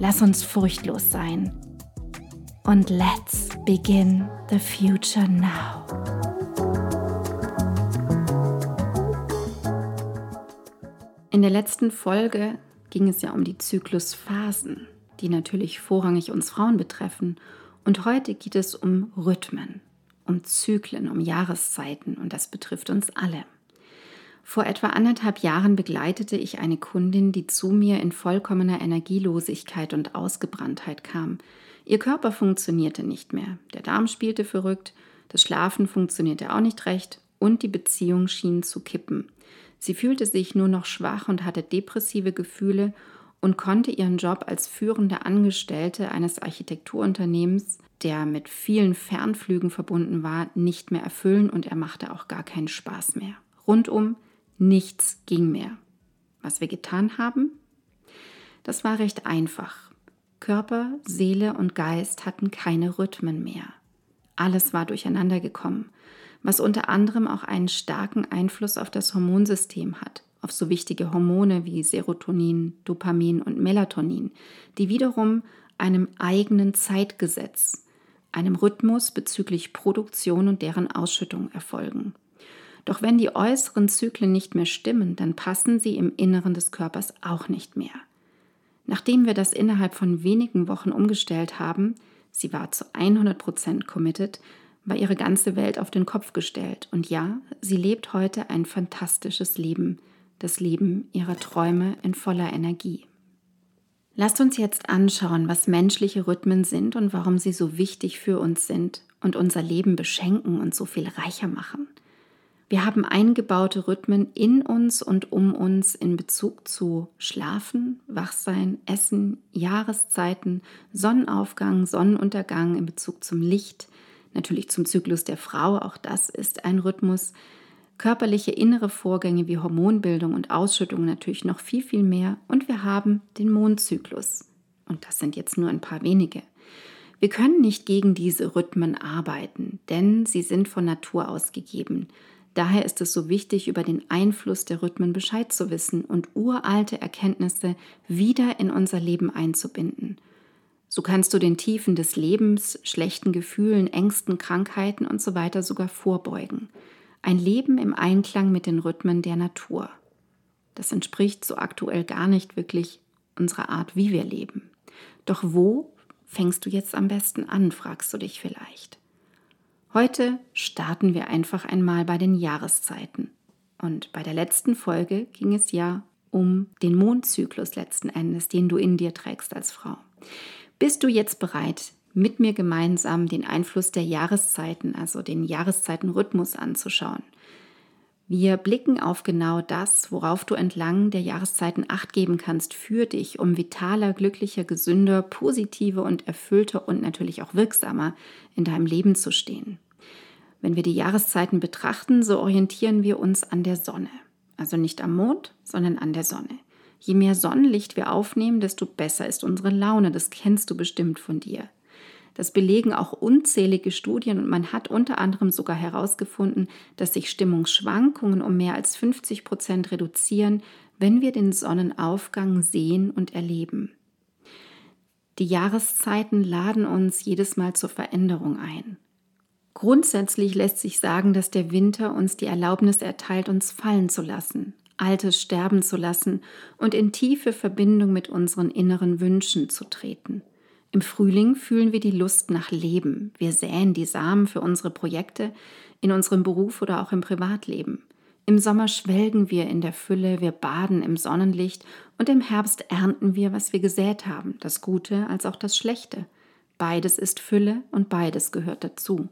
Lass uns furchtlos sein. Und let's begin the future now. In der letzten Folge ging es ja um die Zyklusphasen, die natürlich vorrangig uns Frauen betreffen. Und heute geht es um Rhythmen, um Zyklen, um Jahreszeiten und das betrifft uns alle. Vor etwa anderthalb Jahren begleitete ich eine Kundin, die zu mir in vollkommener Energielosigkeit und Ausgebranntheit kam. Ihr Körper funktionierte nicht mehr, der Darm spielte verrückt, das Schlafen funktionierte auch nicht recht und die Beziehung schien zu kippen. Sie fühlte sich nur noch schwach und hatte depressive Gefühle und konnte ihren Job als führende Angestellte eines Architekturunternehmens, der mit vielen Fernflügen verbunden war, nicht mehr erfüllen und er machte auch gar keinen Spaß mehr. Rundum Nichts ging mehr. Was wir getan haben? Das war recht einfach. Körper, Seele und Geist hatten keine Rhythmen mehr. Alles war durcheinander gekommen, was unter anderem auch einen starken Einfluss auf das Hormonsystem hat, auf so wichtige Hormone wie Serotonin, Dopamin und Melatonin, die wiederum einem eigenen Zeitgesetz, einem Rhythmus bezüglich Produktion und deren Ausschüttung erfolgen. Doch wenn die äußeren Zyklen nicht mehr stimmen, dann passen sie im Inneren des Körpers auch nicht mehr. Nachdem wir das innerhalb von wenigen Wochen umgestellt haben, sie war zu 100% committed, war ihre ganze Welt auf den Kopf gestellt. Und ja, sie lebt heute ein fantastisches Leben, das Leben ihrer Träume in voller Energie. Lasst uns jetzt anschauen, was menschliche Rhythmen sind und warum sie so wichtig für uns sind und unser Leben beschenken und so viel reicher machen. Wir haben eingebaute Rhythmen in uns und um uns in Bezug zu Schlafen, Wachsein, Essen, Jahreszeiten, Sonnenaufgang, Sonnenuntergang, in Bezug zum Licht, natürlich zum Zyklus der Frau, auch das ist ein Rhythmus, körperliche innere Vorgänge wie Hormonbildung und Ausschüttung natürlich noch viel, viel mehr und wir haben den Mondzyklus. Und das sind jetzt nur ein paar wenige. Wir können nicht gegen diese Rhythmen arbeiten, denn sie sind von Natur aus gegeben. Daher ist es so wichtig, über den Einfluss der Rhythmen Bescheid zu wissen und uralte Erkenntnisse wieder in unser Leben einzubinden. So kannst du den Tiefen des Lebens, schlechten Gefühlen, Ängsten, Krankheiten usw. So sogar vorbeugen. Ein Leben im Einklang mit den Rhythmen der Natur. Das entspricht so aktuell gar nicht wirklich unserer Art, wie wir leben. Doch wo fängst du jetzt am besten an, fragst du dich vielleicht. Heute starten wir einfach einmal bei den Jahreszeiten. Und bei der letzten Folge ging es ja um den Mondzyklus letzten Endes, den du in dir trägst als Frau. Bist du jetzt bereit, mit mir gemeinsam den Einfluss der Jahreszeiten, also den Jahreszeitenrhythmus anzuschauen? Wir blicken auf genau das, worauf du entlang der Jahreszeiten acht geben kannst für dich, um vitaler, glücklicher, gesünder, positiver und erfüllter und natürlich auch wirksamer in deinem Leben zu stehen. Wenn wir die Jahreszeiten betrachten, so orientieren wir uns an der Sonne. Also nicht am Mond, sondern an der Sonne. Je mehr Sonnenlicht wir aufnehmen, desto besser ist unsere Laune. Das kennst du bestimmt von dir. Das belegen auch unzählige Studien und man hat unter anderem sogar herausgefunden, dass sich Stimmungsschwankungen um mehr als 50 Prozent reduzieren, wenn wir den Sonnenaufgang sehen und erleben. Die Jahreszeiten laden uns jedes Mal zur Veränderung ein. Grundsätzlich lässt sich sagen, dass der Winter uns die Erlaubnis erteilt, uns fallen zu lassen, Altes sterben zu lassen und in tiefe Verbindung mit unseren inneren Wünschen zu treten. Im Frühling fühlen wir die Lust nach Leben. Wir säen die Samen für unsere Projekte in unserem Beruf oder auch im Privatleben. Im Sommer schwelgen wir in der Fülle, wir baden im Sonnenlicht und im Herbst ernten wir, was wir gesät haben, das Gute als auch das Schlechte. Beides ist Fülle und beides gehört dazu.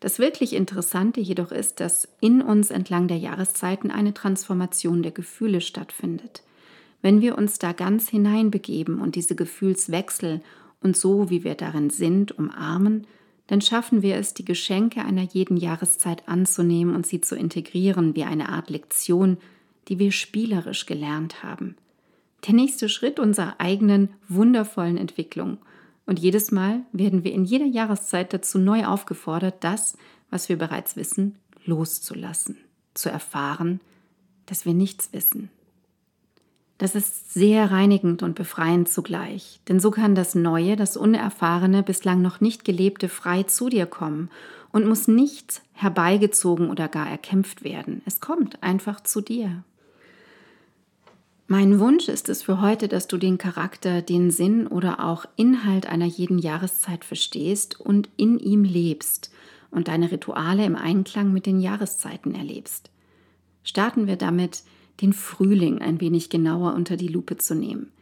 Das wirklich Interessante jedoch ist, dass in uns entlang der Jahreszeiten eine Transformation der Gefühle stattfindet. Wenn wir uns da ganz hineinbegeben und diese Gefühlswechsel und so, wie wir darin sind, umarmen, dann schaffen wir es, die Geschenke einer jeden Jahreszeit anzunehmen und sie zu integrieren wie eine Art Lektion, die wir spielerisch gelernt haben. Der nächste Schritt unserer eigenen wundervollen Entwicklung. Und jedes Mal werden wir in jeder Jahreszeit dazu neu aufgefordert, das, was wir bereits wissen, loszulassen, zu erfahren, dass wir nichts wissen, das ist sehr reinigend und befreiend zugleich, denn so kann das Neue, das Unerfahrene, bislang noch nicht Gelebte frei zu dir kommen und muss nicht herbeigezogen oder gar erkämpft werden. Es kommt einfach zu dir. Mein Wunsch ist es für heute, dass du den Charakter, den Sinn oder auch Inhalt einer jeden Jahreszeit verstehst und in ihm lebst und deine Rituale im Einklang mit den Jahreszeiten erlebst. Starten wir damit, den Frühling ein wenig genauer unter die Lupe zu nehmen.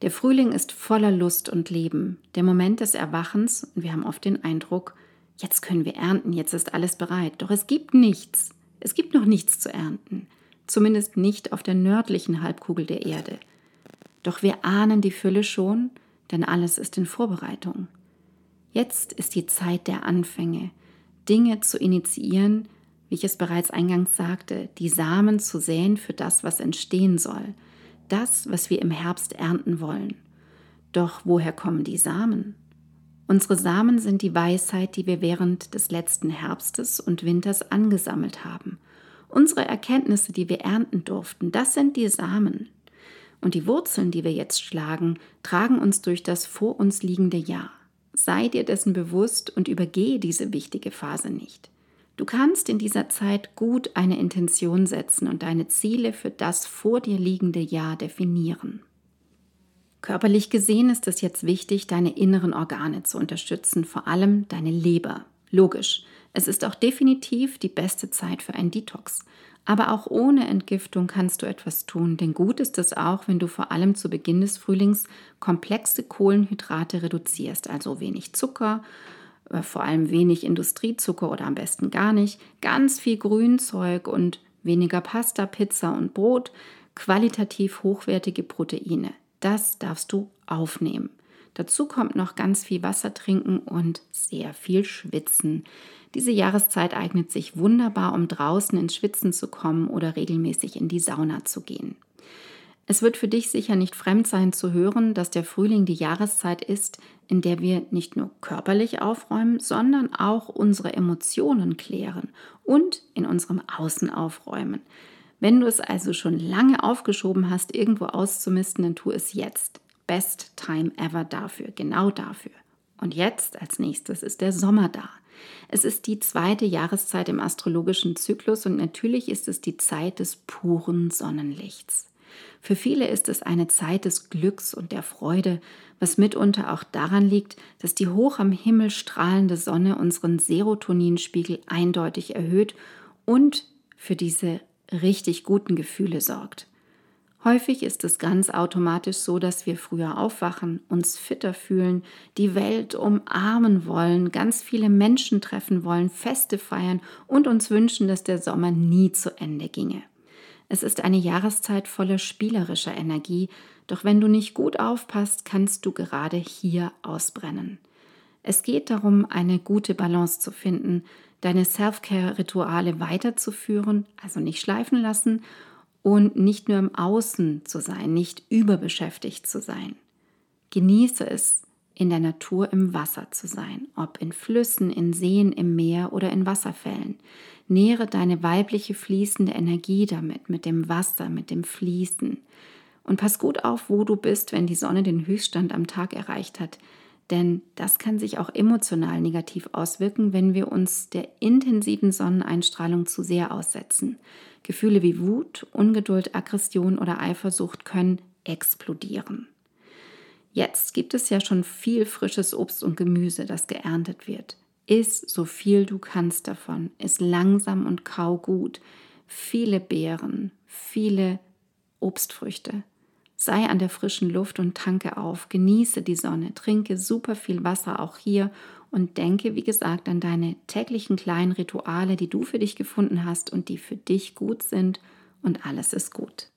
Der Frühling ist voller Lust und Leben, der Moment des Erwachens, und wir haben oft den Eindruck, jetzt können wir ernten, jetzt ist alles bereit. Doch es gibt nichts. Es gibt noch nichts zu ernten, zumindest nicht auf der nördlichen Halbkugel der Erde. Doch wir ahnen die Fülle schon, denn alles ist in Vorbereitung. Jetzt ist die Zeit der Anfänge, Dinge zu initiieren, wie ich es bereits eingangs sagte, die Samen zu säen für das, was entstehen soll, das, was wir im Herbst ernten wollen. Doch woher kommen die Samen? Unsere Samen sind die Weisheit, die wir während des letzten Herbstes und Winters angesammelt haben. Unsere Erkenntnisse, die wir ernten durften, das sind die Samen. Und die Wurzeln, die wir jetzt schlagen, tragen uns durch das vor uns liegende Jahr. Sei dir dessen bewusst und übergehe diese wichtige Phase nicht. Du kannst in dieser Zeit gut eine Intention setzen und deine Ziele für das vor dir liegende Jahr definieren. Körperlich gesehen ist es jetzt wichtig, deine inneren Organe zu unterstützen, vor allem deine Leber. Logisch, es ist auch definitiv die beste Zeit für ein Detox. Aber auch ohne Entgiftung kannst du etwas tun, denn gut ist es auch, wenn du vor allem zu Beginn des Frühlings komplexe Kohlenhydrate reduzierst, also wenig Zucker, äh, vor allem wenig Industriezucker oder am besten gar nicht, ganz viel Grünzeug und weniger Pasta, Pizza und Brot, qualitativ hochwertige Proteine. Das darfst du aufnehmen. Dazu kommt noch ganz viel Wasser trinken und sehr viel schwitzen. Diese Jahreszeit eignet sich wunderbar, um draußen ins Schwitzen zu kommen oder regelmäßig in die Sauna zu gehen. Es wird für dich sicher nicht fremd sein zu hören, dass der Frühling die Jahreszeit ist, in der wir nicht nur körperlich aufräumen, sondern auch unsere Emotionen klären und in unserem Außen aufräumen. Wenn du es also schon lange aufgeschoben hast, irgendwo auszumisten, dann tu es jetzt. Best time ever dafür, genau dafür. Und jetzt als nächstes ist der Sommer da. Es ist die zweite Jahreszeit im astrologischen Zyklus und natürlich ist es die Zeit des puren Sonnenlichts. Für viele ist es eine Zeit des Glücks und der Freude, was mitunter auch daran liegt, dass die hoch am Himmel strahlende Sonne unseren Serotoninspiegel eindeutig erhöht und für diese richtig guten Gefühle sorgt. Häufig ist es ganz automatisch so, dass wir früher aufwachen, uns fitter fühlen, die Welt umarmen wollen, ganz viele Menschen treffen wollen, Feste feiern und uns wünschen, dass der Sommer nie zu Ende ginge. Es ist eine Jahreszeit voller spielerischer Energie, doch wenn du nicht gut aufpasst, kannst du gerade hier ausbrennen. Es geht darum, eine gute Balance zu finden, deine Self-Care-Rituale weiterzuführen, also nicht schleifen lassen und nicht nur im Außen zu sein, nicht überbeschäftigt zu sein. Genieße es, in der Natur im Wasser zu sein, ob in Flüssen, in Seen, im Meer oder in Wasserfällen. Nähre deine weibliche fließende Energie damit, mit dem Wasser, mit dem Fließen. Und pass gut auf, wo du bist, wenn die Sonne den Höchststand am Tag erreicht hat. Denn das kann sich auch emotional negativ auswirken, wenn wir uns der intensiven Sonneneinstrahlung zu sehr aussetzen. Gefühle wie Wut, Ungeduld, Aggression oder Eifersucht können explodieren. Jetzt gibt es ja schon viel frisches Obst und Gemüse, das geerntet wird. Iss so viel du kannst davon. Iss langsam und kau gut. Viele Beeren, viele Obstfrüchte. Sei an der frischen Luft und tanke auf. Genieße die Sonne. Trinke super viel Wasser auch hier und denke, wie gesagt, an deine täglichen kleinen Rituale, die du für dich gefunden hast und die für dich gut sind und alles ist gut.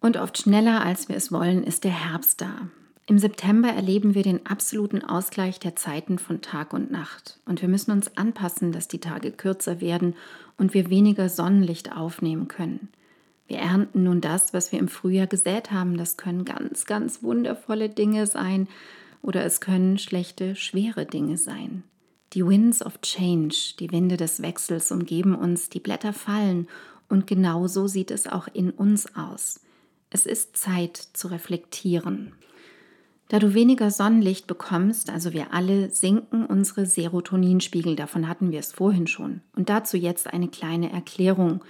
Und oft schneller, als wir es wollen, ist der Herbst da. Im September erleben wir den absoluten Ausgleich der Zeiten von Tag und Nacht. Und wir müssen uns anpassen, dass die Tage kürzer werden und wir weniger Sonnenlicht aufnehmen können. Wir ernten nun das, was wir im Frühjahr gesät haben. Das können ganz, ganz wundervolle Dinge sein oder es können schlechte, schwere Dinge sein. Die Winds of Change, die Winde des Wechsels umgeben uns, die Blätter fallen und genauso sieht es auch in uns aus. Es ist Zeit zu reflektieren. Da du weniger Sonnenlicht bekommst, also wir alle, sinken unsere Serotoninspiegel, davon hatten wir es vorhin schon. Und dazu jetzt eine kleine Erklärung.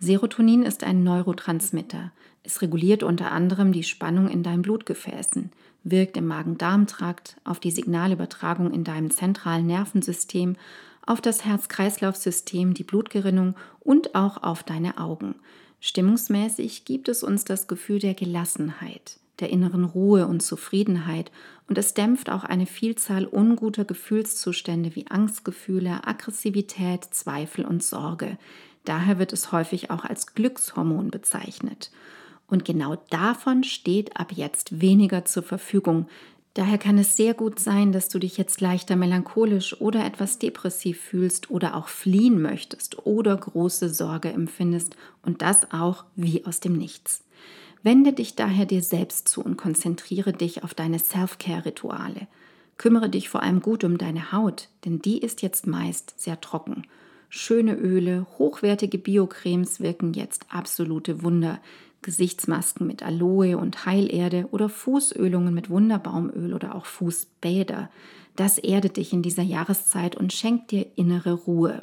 Serotonin ist ein Neurotransmitter. Es reguliert unter anderem die Spannung in deinen Blutgefäßen, wirkt im Magen-Darm-Trakt, auf die Signalübertragung in deinem zentralen Nervensystem, auf das Herz-Kreislauf-System, die Blutgerinnung und auch auf deine Augen. Stimmungsmäßig gibt es uns das Gefühl der Gelassenheit der inneren Ruhe und Zufriedenheit und es dämpft auch eine Vielzahl unguter Gefühlszustände wie Angstgefühle, Aggressivität, Zweifel und Sorge. Daher wird es häufig auch als Glückshormon bezeichnet. Und genau davon steht ab jetzt weniger zur Verfügung. Daher kann es sehr gut sein, dass du dich jetzt leichter melancholisch oder etwas depressiv fühlst oder auch fliehen möchtest oder große Sorge empfindest und das auch wie aus dem Nichts. Wende dich daher dir selbst zu und konzentriere dich auf deine Self-Care-Rituale. Kümmere dich vor allem gut um deine Haut, denn die ist jetzt meist sehr trocken. Schöne Öle, hochwertige Biocremes wirken jetzt absolute Wunder. Gesichtsmasken mit Aloe und Heilerde oder Fußölungen mit Wunderbaumöl oder auch Fußbäder. Das erdet dich in dieser Jahreszeit und schenkt dir innere Ruhe.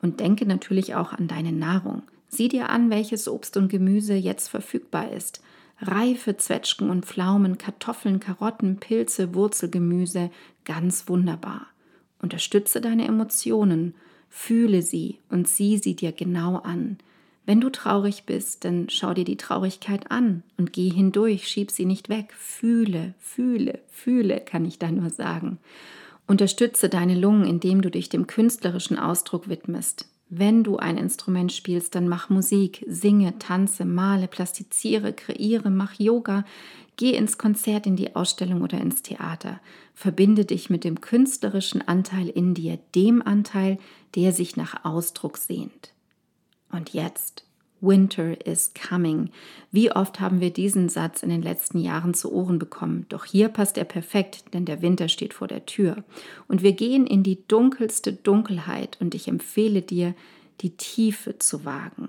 Und denke natürlich auch an deine Nahrung. Sieh dir an, welches Obst und Gemüse jetzt verfügbar ist. Reife Zwetschgen und Pflaumen, Kartoffeln, Karotten, Pilze, Wurzelgemüse, ganz wunderbar. Unterstütze deine Emotionen, fühle sie und sieh sie dir genau an. Wenn du traurig bist, dann schau dir die Traurigkeit an und geh hindurch, schieb sie nicht weg. Fühle, fühle, fühle, kann ich da nur sagen. Unterstütze deine Lungen, indem du dich dem künstlerischen Ausdruck widmest. Wenn du ein Instrument spielst, dann mach Musik, singe, tanze, male, plastiziere, kreiere, mach Yoga, geh ins Konzert, in die Ausstellung oder ins Theater. Verbinde dich mit dem künstlerischen Anteil in dir, dem Anteil, der sich nach Ausdruck sehnt. Und jetzt Winter is coming. Wie oft haben wir diesen Satz in den letzten Jahren zu Ohren bekommen? Doch hier passt er perfekt, denn der Winter steht vor der Tür. Und wir gehen in die dunkelste Dunkelheit und ich empfehle dir, die Tiefe zu wagen,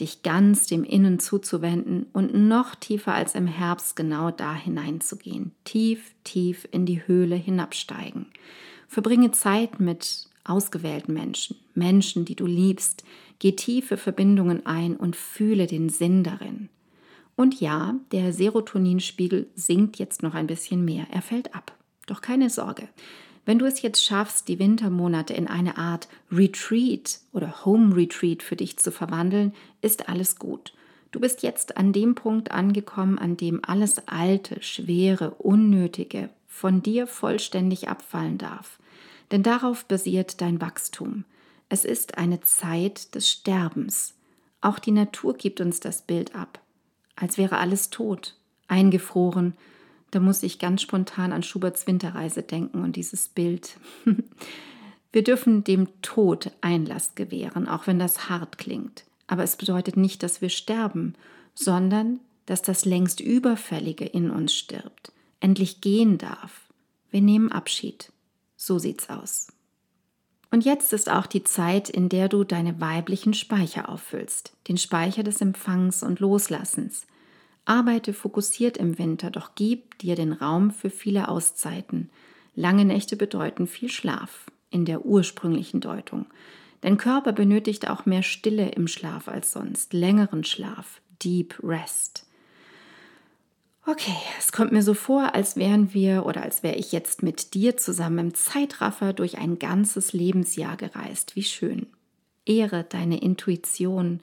dich ganz dem Innen zuzuwenden und noch tiefer als im Herbst genau da hineinzugehen. Tief, tief in die Höhle hinabsteigen. Verbringe Zeit mit ausgewählten Menschen, Menschen, die du liebst, Geh tiefe Verbindungen ein und fühle den Sinn darin. Und ja, der Serotoninspiegel sinkt jetzt noch ein bisschen mehr. Er fällt ab. Doch keine Sorge. Wenn du es jetzt schaffst, die Wintermonate in eine Art Retreat oder Home Retreat für dich zu verwandeln, ist alles gut. Du bist jetzt an dem Punkt angekommen, an dem alles Alte, Schwere, Unnötige von dir vollständig abfallen darf. Denn darauf basiert dein Wachstum. Es ist eine Zeit des Sterbens. Auch die Natur gibt uns das Bild ab, als wäre alles tot, eingefroren. Da muss ich ganz spontan an Schuberts Winterreise denken und dieses Bild. Wir dürfen dem Tod Einlass gewähren, auch wenn das hart klingt. Aber es bedeutet nicht, dass wir sterben, sondern dass das längst Überfällige in uns stirbt, endlich gehen darf. Wir nehmen Abschied. So sieht's aus. Und jetzt ist auch die Zeit, in der du deine weiblichen Speicher auffüllst, den Speicher des Empfangs und Loslassens. Arbeite fokussiert im Winter, doch gib dir den Raum für viele Auszeiten. Lange Nächte bedeuten viel Schlaf in der ursprünglichen Deutung. Dein Körper benötigt auch mehr Stille im Schlaf als sonst, längeren Schlaf, Deep Rest. Okay, es kommt mir so vor, als wären wir oder als wäre ich jetzt mit dir zusammen im Zeitraffer durch ein ganzes Lebensjahr gereist. Wie schön. Ehre deine Intuition,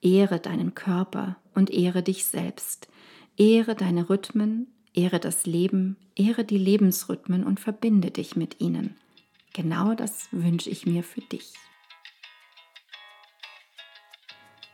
ehre deinen Körper und ehre dich selbst. Ehre deine Rhythmen, ehre das Leben, ehre die Lebensrhythmen und verbinde dich mit ihnen. Genau das wünsche ich mir für dich.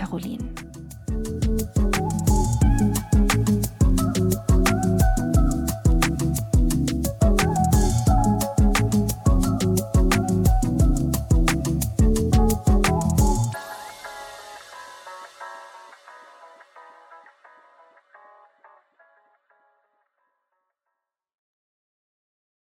Caroline.